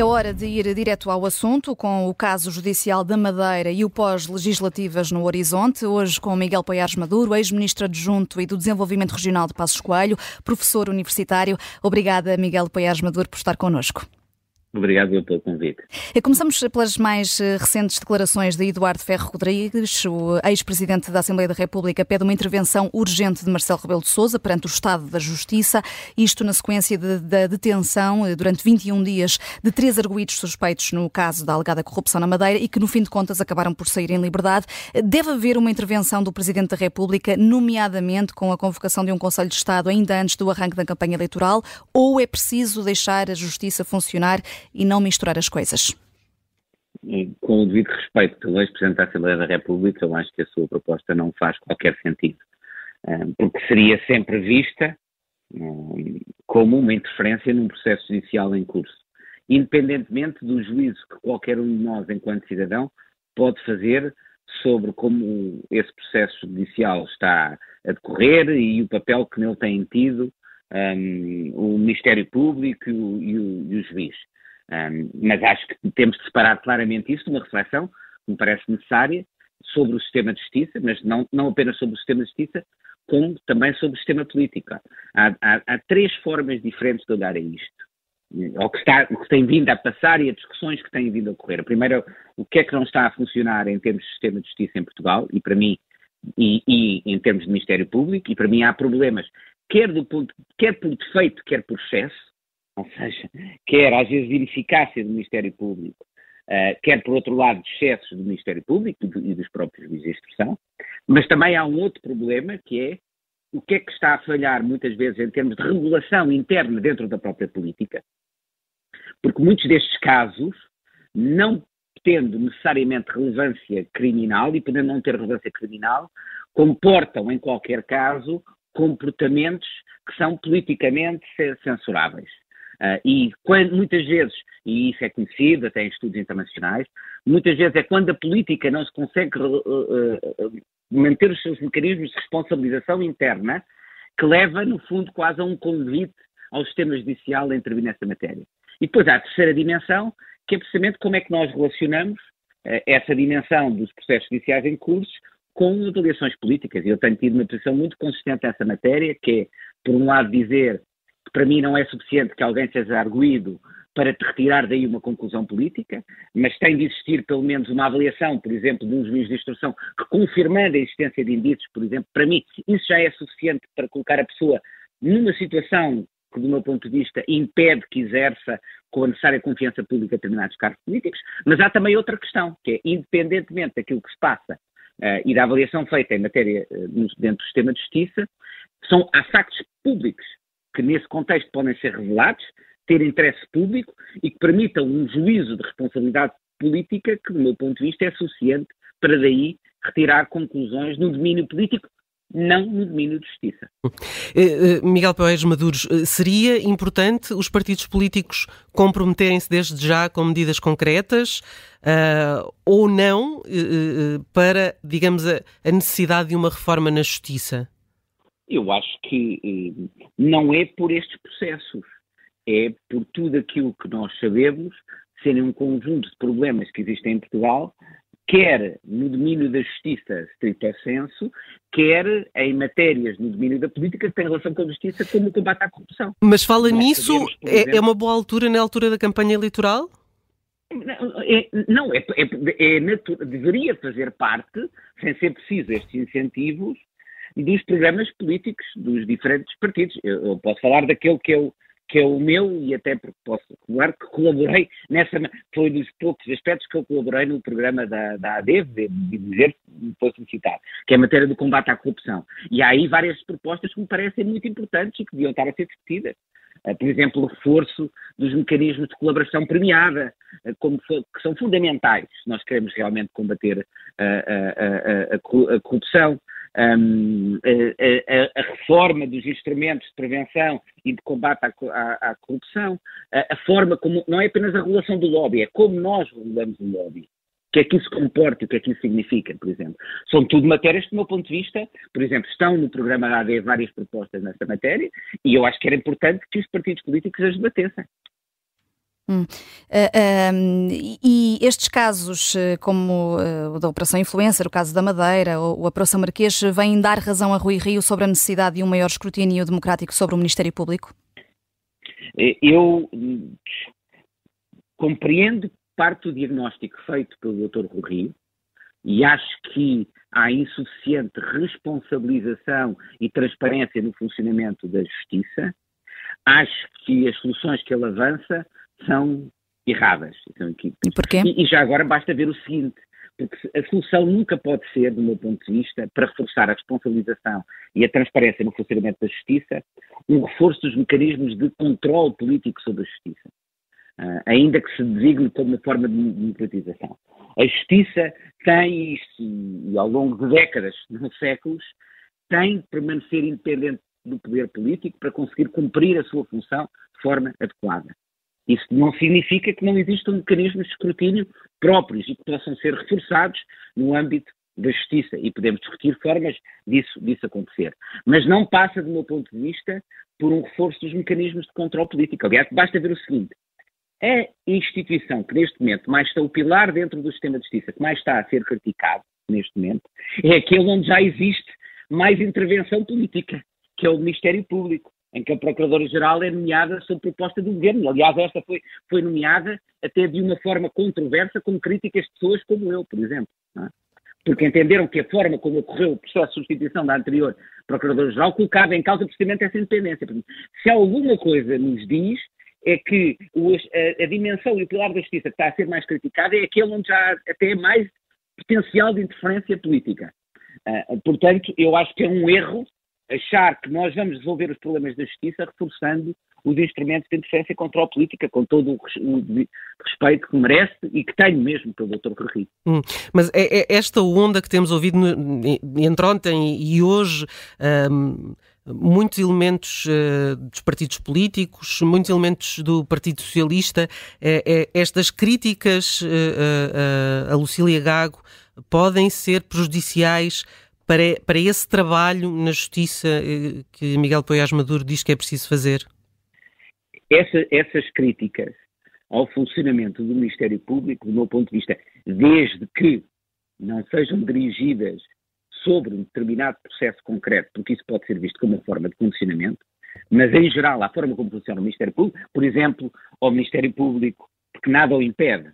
É hora de ir direto ao assunto, com o caso judicial da Madeira e o pós-legislativas no horizonte. Hoje com Miguel Paiares Maduro, ex-ministro adjunto e do Desenvolvimento Regional de Passos Coelho, professor universitário. Obrigada, Miguel Paiares Maduro, por estar connosco. Obrigado pelo convite. Começamos pelas mais eh, recentes declarações de Eduardo Ferro Rodrigues. O ex-presidente da Assembleia da República pede uma intervenção urgente de Marcelo Rebelo de Sousa perante o Estado da Justiça, isto na sequência de, da detenção eh, durante 21 dias de três arguídos suspeitos no caso da alegada corrupção na Madeira e que, no fim de contas, acabaram por sair em liberdade. Deve haver uma intervenção do Presidente da República, nomeadamente com a convocação de um Conselho de Estado ainda antes do arranque da campanha eleitoral, ou é preciso deixar a Justiça funcionar e não misturar as coisas? Com o devido respeito pelo ex-presidente da Assembleia da República, eu acho que a sua proposta não faz qualquer sentido, porque seria sempre vista como uma interferência num processo judicial em curso, independentemente do juízo que qualquer um de nós, enquanto cidadão, pode fazer sobre como esse processo judicial está a decorrer e o papel que nele tem tido um, o Ministério Público e o, e o, e o juiz. Um, mas acho que temos de separar claramente isso de uma reflexão que me parece necessária sobre o sistema de justiça, mas não, não apenas sobre o sistema de justiça, como também sobre o sistema político. Há, há, há três formas diferentes de olhar a isto. Ao que, está, que tem vindo a passar e as discussões que têm vindo a ocorrer. A primeira, o que é que não está a funcionar em termos de sistema de justiça em Portugal, e para mim, e, e em termos de Ministério Público, e para mim há problemas, quer, do quer por defeito, quer por excesso, ou seja, quer às vezes ineficácia do Ministério Público, uh, quer por outro lado excessos do Ministério Público e dos próprios juízes de instrução, mas também há um outro problema que é o que é que está a falhar muitas vezes em termos de regulação interna dentro da própria política, porque muitos destes casos, não tendo necessariamente relevância criminal e podendo não ter relevância criminal, comportam, em qualquer caso, comportamentos que são politicamente censuráveis. Uh, e quando, muitas vezes, e isso é conhecido até em estudos internacionais, muitas vezes é quando a política não se consegue uh, manter os seus mecanismos de responsabilização interna que leva, no fundo, quase a um convite ao sistema judicial a intervir nessa matéria. E depois há a terceira dimensão, que é precisamente como é que nós relacionamos essa dimensão dos processos judiciais em curso com avaliações políticas. E eu tenho tido uma posição muito consistente nessa matéria, que é, por um lado, dizer para mim não é suficiente que alguém seja arguído para te retirar daí uma conclusão política, mas tem de existir pelo menos uma avaliação, por exemplo, de um juiz de instrução que confirmando a existência de indícios, por exemplo, para mim isso já é suficiente para colocar a pessoa numa situação que, do meu ponto de vista, impede que exerça com a necessária confiança pública determinados cargos políticos, mas há também outra questão, que é, independentemente daquilo que se passa uh, e da avaliação feita em matéria uh, dentro do sistema de justiça, são, há factos públicos que nesse contexto podem ser revelados, ter interesse público e que permitam um juízo de responsabilidade política que, do meu ponto de vista, é suficiente para daí retirar conclusões no domínio político, não no domínio de justiça. Eh, eh, Miguel Paes Maduros, eh, seria importante os partidos políticos comprometerem-se desde já com medidas concretas uh, ou não uh, para, digamos, a, a necessidade de uma reforma na justiça? Eu acho que eh, não é por estes processos, é por tudo aquilo que nós sabemos serem um conjunto de problemas que existem em Portugal, quer no domínio da justiça stricto senso, quer em matérias no domínio da política que têm relação com a justiça, como o combate à corrupção. Mas fala nós nisso, sabemos, é, exemplo, é uma boa altura na altura da campanha eleitoral? É, não, é, é, é deveria fazer parte, sem ser preciso estes incentivos, dos programas políticos dos diferentes partidos. Eu, eu posso falar daquele que é o, que é o meu e até porque posso falar que colaborei nessa, foi dos poucos aspectos que eu colaborei no programa da, da ADEV, de dizer, posso citar, que é a matéria do combate à corrupção. E há aí várias propostas que me parecem muito importantes e que deviam estar a ser discutidas. Uh, por exemplo, o reforço dos mecanismos de colaboração premiada, uh, como que são fundamentais se nós queremos realmente combater uh, a, a, a corrupção um, a, a, reforma dos instrumentos de prevenção e de combate à, à, à corrupção, a, a, forma como, não é apenas a regulação do lobby, é como nós regulamos o lobby. O que é que isso comporta o que é que isso significa, por exemplo? São tudo matérias que, do meu ponto de vista, por exemplo, estão no programa da AD várias propostas nessa matéria e eu acho que era importante que os partidos políticos as debatessem. Hum. Uh, e estes casos, como uh, o da Operação Influencer, o caso da Madeira, ou o Operação Marquês, vêm dar razão a Rui Rio sobre a necessidade de um maior escrutínio democrático sobre o Ministério Público? Eu compreendo parte do diagnóstico feito pelo Dr. Rui Rio e acho que há insuficiente responsabilização e transparência no funcionamento da Justiça. Acho que as soluções que ele avança são erradas. São e porquê? E, e já agora basta ver o seguinte, porque a solução nunca pode ser, do meu ponto de vista, para reforçar a responsabilização e a transparência no funcionamento da justiça, um reforço dos mecanismos de controle político sobre a justiça, uh, ainda que se designe como uma forma de democratização. A justiça tem, e ao longo de décadas, não séculos, tem de permanecer independente do poder político para conseguir cumprir a sua função de forma adequada. Isso não significa que não existam mecanismos de escrutínio próprios e que possam ser reforçados no âmbito da justiça e podemos discutir formas disso, disso acontecer. Mas não passa, do meu ponto de vista, por um reforço dos mecanismos de controle político. Aliás, basta ver o seguinte: a instituição que neste momento mais está o pilar dentro do sistema de justiça, que mais está a ser criticado neste momento, é aquele onde já existe mais intervenção política, que é o Ministério Público em que a Procuradora-Geral é nomeada sob proposta do Governo. Aliás, esta foi, foi nomeada até de uma forma controversa, com críticas de pessoas como eu, por exemplo. É? Porque entenderam que a forma como ocorreu o processo de substituição da anterior Procuradora-Geral colocava em causa precisamente essa independência. Se alguma coisa nos diz é que a, a, dimensão e o pilar da justiça que está a ser mais criticada é aquele onde já há até mais potencial de interferência política. Uh, portanto, eu acho que é um erro achar que nós vamos resolver os problemas da justiça reforçando os instrumentos de interferência e controle política, com todo o respeito que merece e que tenho mesmo pelo Dr. Carrilho. Hum, mas é, é, esta onda que temos ouvido entre ontem e hoje. Um muitos elementos uh, dos partidos políticos, muitos elementos do Partido Socialista. Uh, estas críticas a Lucília Gago podem ser prejudiciais para, para esse trabalho na justiça eh, que Miguel Poiás Maduro diz que é preciso fazer? Essa, essas críticas ao funcionamento do Ministério Público, do meu ponto de vista, desde que não sejam dirigidas sobre um determinado processo concreto, porque isso pode ser visto como uma forma de condicionamento, mas em geral, a forma como funciona o Ministério Público, por exemplo, ao Ministério Público, porque nada o impede,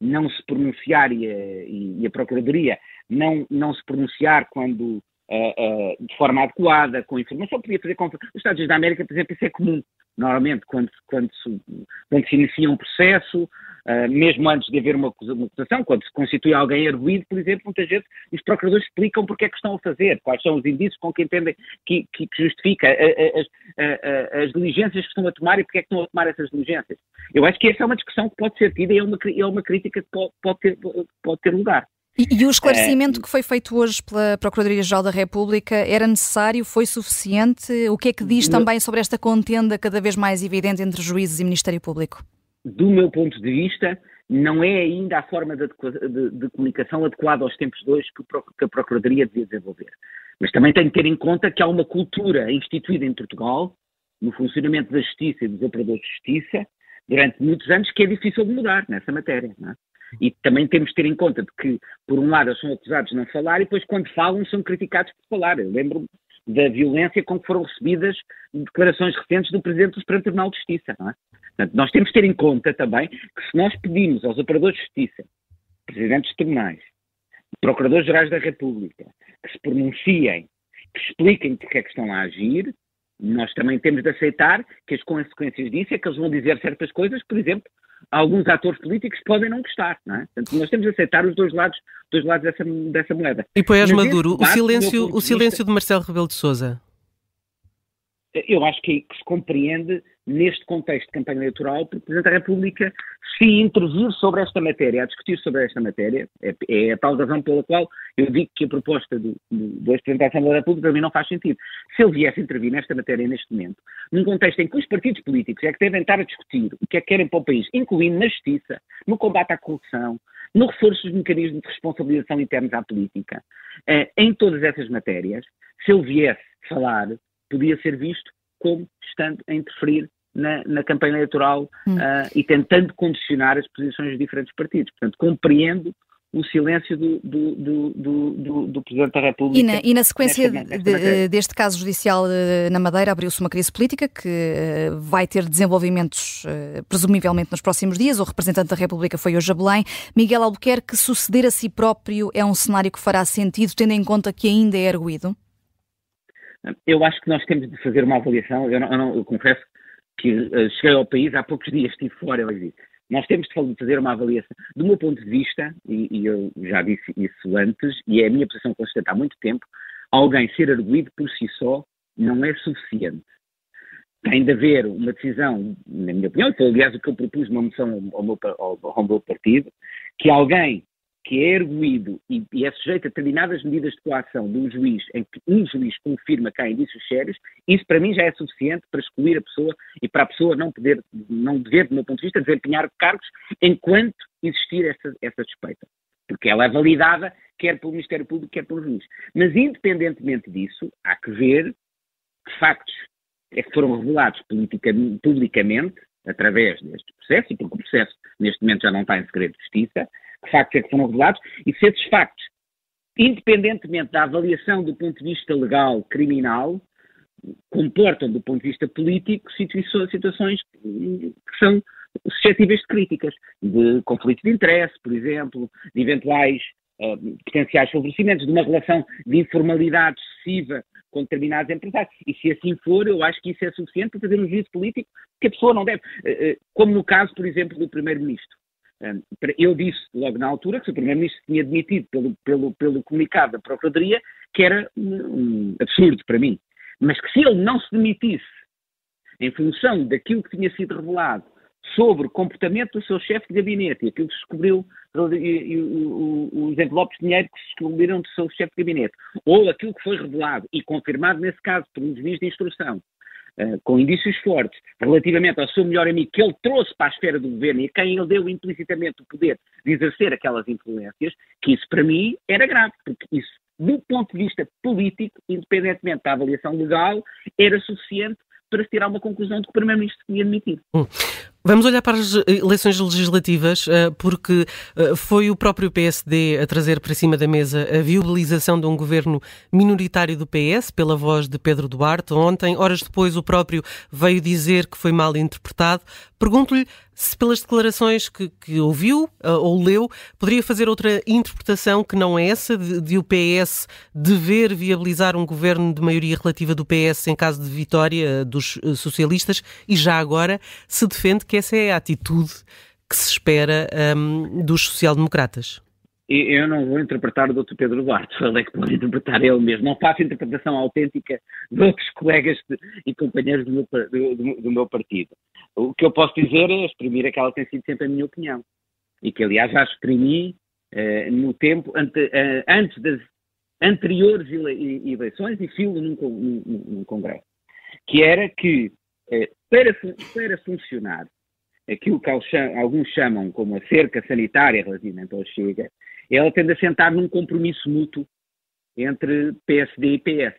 não se pronunciar e a, e a Procuradoria não, não se pronunciar quando Uh, uh, de forma adequada, com informação, podia fazer com os Estados Unidos da América, por exemplo, isso é comum. Normalmente, quando, quando, se, quando se inicia um processo, uh, mesmo antes de haver uma, acusação, quando se constitui alguém arguído, por exemplo, muitas vezes os procuradores explicam porque é que estão a fazer, quais são os indícios com que entendem que, que, que justifica as, as, diligências que estão a tomar e porque é que estão a tomar essas diligências. Eu acho que essa é uma discussão que pode ser tida e é uma, é uma crítica que pode, ter, pode ter lugar. E, e, o esclarecimento é, que foi feito hoje pela Procuradoria-Geral da República era necessário? Foi suficiente? O que é que diz também sobre esta contenda cada vez mais evidente entre juízes e Ministério Público? Do meu ponto de vista, não é ainda a forma de, de, de comunicação adequada aos tempos de hoje que a Procuradoria devia desenvolver. Mas também tem que ter em conta que há uma cultura instituída em Portugal, no funcionamento da justiça e dos operadores de justiça, durante muitos anos, que é difícil de mudar nessa matéria. Não é? E também temos de ter em conta de que, por um lado, eles são acusados de não falar e depois, quando falam, são criticados por falar. Eu lembro-me da violência com que foram recebidas declarações recentes do Presidente do Supremo Tribunal de Justiça. Não é? Portanto, nós temos de ter em conta também que se nós pedimos aos operadores de justiça, presidentes de tribunais, procuradores-gerais da República, que se pronunciem, que expliquem porque é que estão a agir, nós também temos de aceitar que as consequências disso é que eles vão dizer certas coisas, por exemplo, alguns atores políticos podem não gostar, não é? Portanto, nós temos de aceitar os dois lados, dois lados dessa, dessa moeda. E Poiás Maduro, o silêncio, o silêncio de Marcelo Rebelo de Sousa? Eu acho que, que se compreende neste contexto de campanha eleitoral, porque o Presidente da República, se intervir sobre esta matéria, a discutir sobre esta matéria, é, é a tal razão pela qual eu digo que a proposta do, do, do ex-Presidente da Assembleia da República para mim não faz sentido. Se ele viesse intervir nesta matéria neste momento, num contexto em que os partidos políticos é que devem estar a discutir o que é que querem para o país, incluindo na justiça, no combate à corrupção, no reforço dos mecanismos de responsabilização internos à política, eh, em todas essas matérias, se ele viesse falar, podia ser visto como estando a interferir na, na campanha eleitoral hum. uh, e tentando condicionar as posições dos diferentes partidos. Portanto, compreendo o silêncio do, do, do, do, Presidente da República. E na, e na sequência nesta, de, deste caso judicial eh, na Madeira, abriu-se uma crise política que eh, vai ter desenvolvimentos, eh, presumivelmente, nos próximos dias. O representante da República foi hoje a Belém. Miguel Albuquerque, suceder a si próprio é um cenário que fará sentido, tendo em conta que ainda é erguido? Eu acho que nós temos de fazer uma avaliação. Eu, não, eu, não, eu confesso que uh, cheguei ao país há poucos dias, estive fora, eu disse, nós temos de fazer uma avaliação. Do meu ponto de vista, e, e, eu já disse isso antes, e é a minha posição consistente há muito tempo, alguém ser arguído por si só não é suficiente. Tem de haver uma decisão, na minha opinião, foi aliás o que eu propus numa moção ao meu, ao, ao meu partido, que alguém que é erguido e, e, é sujeito a determinadas medidas de coação de um juiz, em que um juiz confirma que há indícios sérios, isso para mim já é suficiente para excluir a pessoa e para a pessoa não poder, não dever, do meu ponto de vista, desempenhar cargos enquanto existir essa, essa suspeita. Porque ela é validada quer pelo Ministério Público, quer pelo juiz. Mas, independentemente disso, há que ver que factos é que foram revelados publicamente através deste processo, e porque o processo neste momento já não está em segredo de justiça, que factos é que foram revelados, e se esses factos, independentemente da avaliação do ponto de vista legal, criminal, comportam do ponto de vista político situações que são suscetíveis de críticas, de conflito de interesse, por exemplo, de eventuais uh, potenciais favorecimentos, de uma relação de informalidade excessiva com determinados empresários. E se assim for, eu acho que isso é suficiente para fazer um juízo político que a pessoa não deve. Uh, uh, como no caso, por exemplo, do Primeiro-Ministro. Eu disse logo na altura que o Primeiro-Ministro tinha admitido pelo, pelo, pelo comunicado da Procuradoria que era um absurdo para mim. Mas que se ele não se demitisse em função daquilo que tinha sido revelado sobre o comportamento do seu chefe de gabinete e aquilo que se descobriu, e, e, os envelopes de dinheiro que se descobriram do seu chefe de gabinete, ou aquilo que foi revelado e confirmado nesse caso por um juiz de instrução, eh, com indícios fortes, relativamente ao seu melhor amigo, que ele trouxe para a esfera do governo e a quem ele deu implicitamente o poder de exercer aquelas influências, que isso para mim era grave, porque isso, do ponto de vista político, independentemente da avaliação legal, era suficiente para se tirar uma conclusão de que o Primeiro-Ministro tinha admitido. Hum. Vamos olhar para as eleições legislativas, eh, porque eh, foi o próprio PSD a trazer para cima da mesa a viabilização de um governo minoritário do PS, pela voz de Pedro Duarte. Ontem, horas depois, o próprio veio dizer que foi mal interpretado. Pergunto-lhe se, pelas declarações que, que, ouviu eh, ou leu, poderia fazer outra interpretação que não é essa, de, de o PS dever viabilizar um governo de maioria relativa do PS em caso de vitória dos socialistas e já agora se defende que essa é a atitude que se espera um, dos social-democratas. Eu não vou interpretar o Dr. Pedro Duarte, ele é que pode interpretar ele mesmo. Não faço interpretação autêntica de outros colegas de, e companheiros do meu, do, do meu, partido. O que eu posso dizer é exprimir aquela que tem sido sempre a minha opinião. E que, aliás, já exprimi uh, no tempo ante, uh, antes das anteriores ele, eleições e filo num, num, num, congresso. Que era que, uh, para, para funcionar aquilo que alguns chamam como a cerca sanitária relativamente ao Chega, ela tende a sentar num compromisso mútuo entre PSD e PS,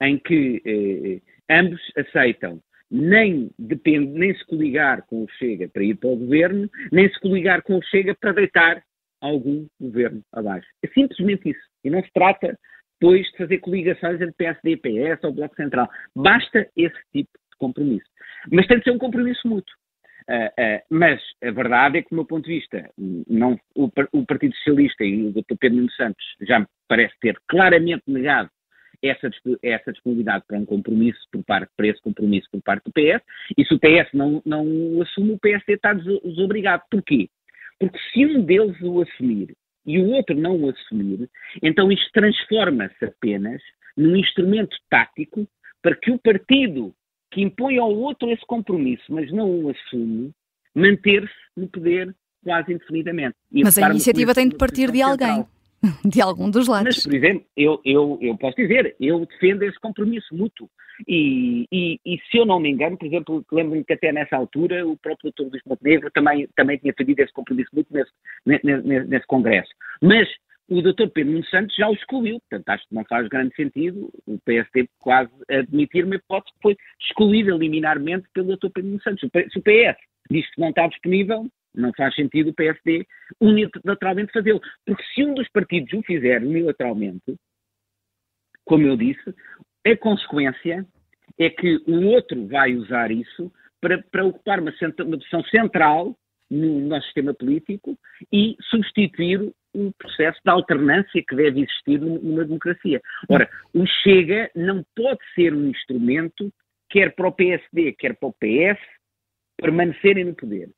em que eh, ambos aceitam nem, depende, nem se coligar com o Chega para ir para o governo, nem se coligar com o Chega para deitar algum governo abaixo. É simplesmente isso. E não se trata, depois, de fazer coligações entre PSD e PS ou Bloco Central. Basta esse tipo de compromisso. Mas tem de ser um compromisso mútuo. Uh, uh, mas a verdade é que, do meu ponto de vista, não, o, o, Partido Socialista e o Dr. Pedro Nuno Santos já me parece ter claramente negado essa, essa disponibilidade para um compromisso por parte, para esse compromisso por parte do PS, e se o PS não, não o assume, o PSD está desobrigado. Porquê? Porque se um deles o assumir e o outro não o assumir, então isto transforma-se apenas num instrumento tático para que o partido que impõe ao outro esse compromisso, mas não o assume, manter-se no poder quase indefinidamente. E mas a iniciativa tem de partir de alguém. De algum dos lados. Mas, por exemplo, eu, eu, eu posso dizer, eu defendo esse compromisso mútuo. E, e, e se eu não me engano, por exemplo, lembro-me que até nessa altura o próprio doutor Luís Montenegro também, também tinha defendido esse compromisso mútuo nesse, nesse, nesse congresso. Mas o Dr. Pedro Nuno Santos já o excluiu. Portanto, acho que não faz grande sentido o PSD quase admitir uma hipótese que foi excluída liminarmente pelo Dr. Pedro Nuno Santos. Se o PS diz que não está disponível, não faz sentido o PSD unilateralmente fazê-lo. Porque se um dos partidos o fizer unilateralmente, como eu disse, a consequência é que o outro vai usar isso para, para ocupar uma, uma posição central no nosso sistema político e substituir o processo de alternância que deve existir numa democracia. Ora, o Chega não pode ser um instrumento, quer para o PSD, quer para o PS, permanecerem no poder.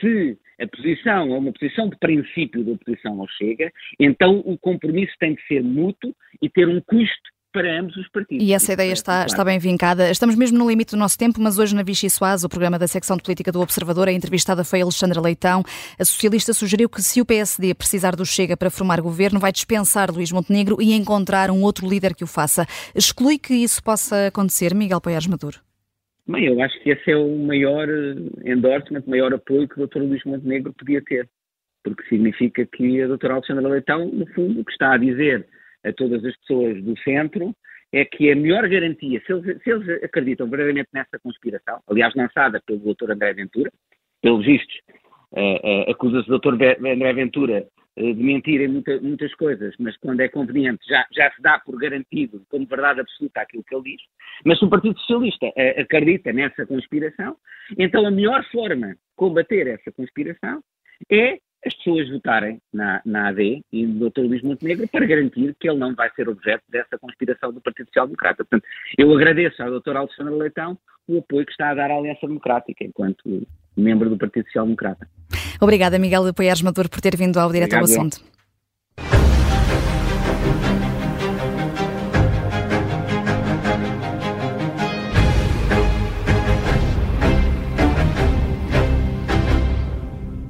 Se a posição é uma posição de princípio da oposição ao Chega, então o compromisso tem de ser mútuo e ter um custo para ambos os partidos. E essa ideia está, está bem vincada. Estamos mesmo no limite do nosso tempo, mas hoje na Vichy Soaz, o programa da secção de política do Observador, a entrevistada foi Alexandra Leitão. A socialista sugeriu que se o PSD precisar do Chega para formar governo, vai dispensar Luís Montenegro e encontrar um outro líder que o faça. Exclui que isso possa acontecer, Miguel Poiares Maduro? Bem, eu acho que esse é o maior eh, endorsement, o maior apoio que o Dr. Luís Montenegro podia ter, porque significa que a doutora Alexandra Leitão, no fundo, o que está a dizer a todas as pessoas do centro é que a melhor garantia, se eles, se eles acreditam verdadeiramente nessa conspiração, aliás, lançada pelo Dr. André Ventura, pelos vistos, uh, uh, acusa-se o Dr. André Ventura uh, de mentir em muita, muitas coisas, mas quando é conveniente já, já se dá por garantido como verdade absoluta aquilo que ele diz. Mas se o Partido Socialista uh, acredita nessa conspiração, então a melhor forma de combater essa conspiração é as pessoas votarem na, na AD e no Dr. Luís Montenegro para garantir que ele não vai ser objeto dessa conspiração do Partido Social Democrata. Portanto, eu agradeço ao Dr. Alexandre Leitão o apoio que está a dar à Aliança Democrática enquanto membro do Partido Social Democrata. Obrigada, Miguel Poiares Maduro, por ter vindo ao Direto ao Assunto.